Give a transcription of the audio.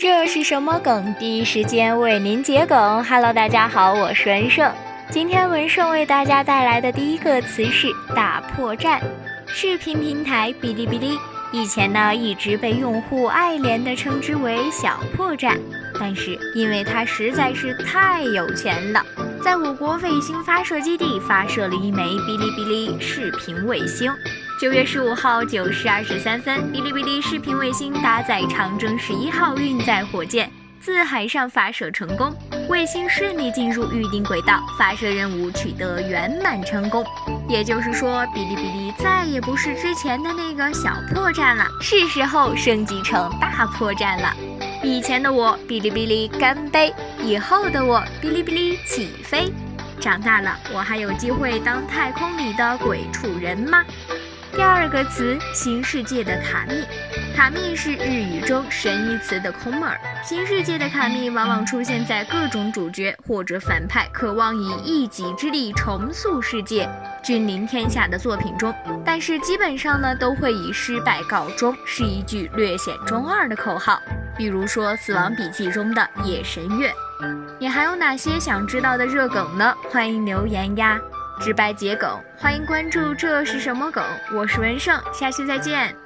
这是什么梗？第一时间为您解梗。Hello，大家好，我是文胜。今天文胜为大家带来的第一个词是“大破绽”。视频平台哔哩哔哩以前呢一直被用户爱怜的称之为“小破绽”，但是因为它实在是太有钱了，在我国卫星发射基地发射了一枚哔哩哔哩视频卫星。九月十五号九时二十三分，哔哩哔哩视频卫星搭载长征十一号运载火箭自海上发射成功，卫星顺利进入预定轨道，发射任务取得圆满成功。也就是说，哔哩哔哩再也不是之前的那个小破绽了，是时候升级成大破绽了。以前的我，哔哩哔哩干杯；以后的我，哔哩哔哩起飞。长大了，我还有机会当太空里的鬼畜人吗？第二个词，新世界的卡密。卡密是日语中神一词的空耳。新世界的卡密往往出现在各种主角或者反派渴望以一己之力重塑世界、君临天下的作品中，但是基本上呢都会以失败告终，是一句略显中二的口号。比如说《死亡笔记》中的夜神月。你还有哪些想知道的热梗呢？欢迎留言呀！直白桔梗，欢迎关注。这是什么梗？我是文胜，下期再见。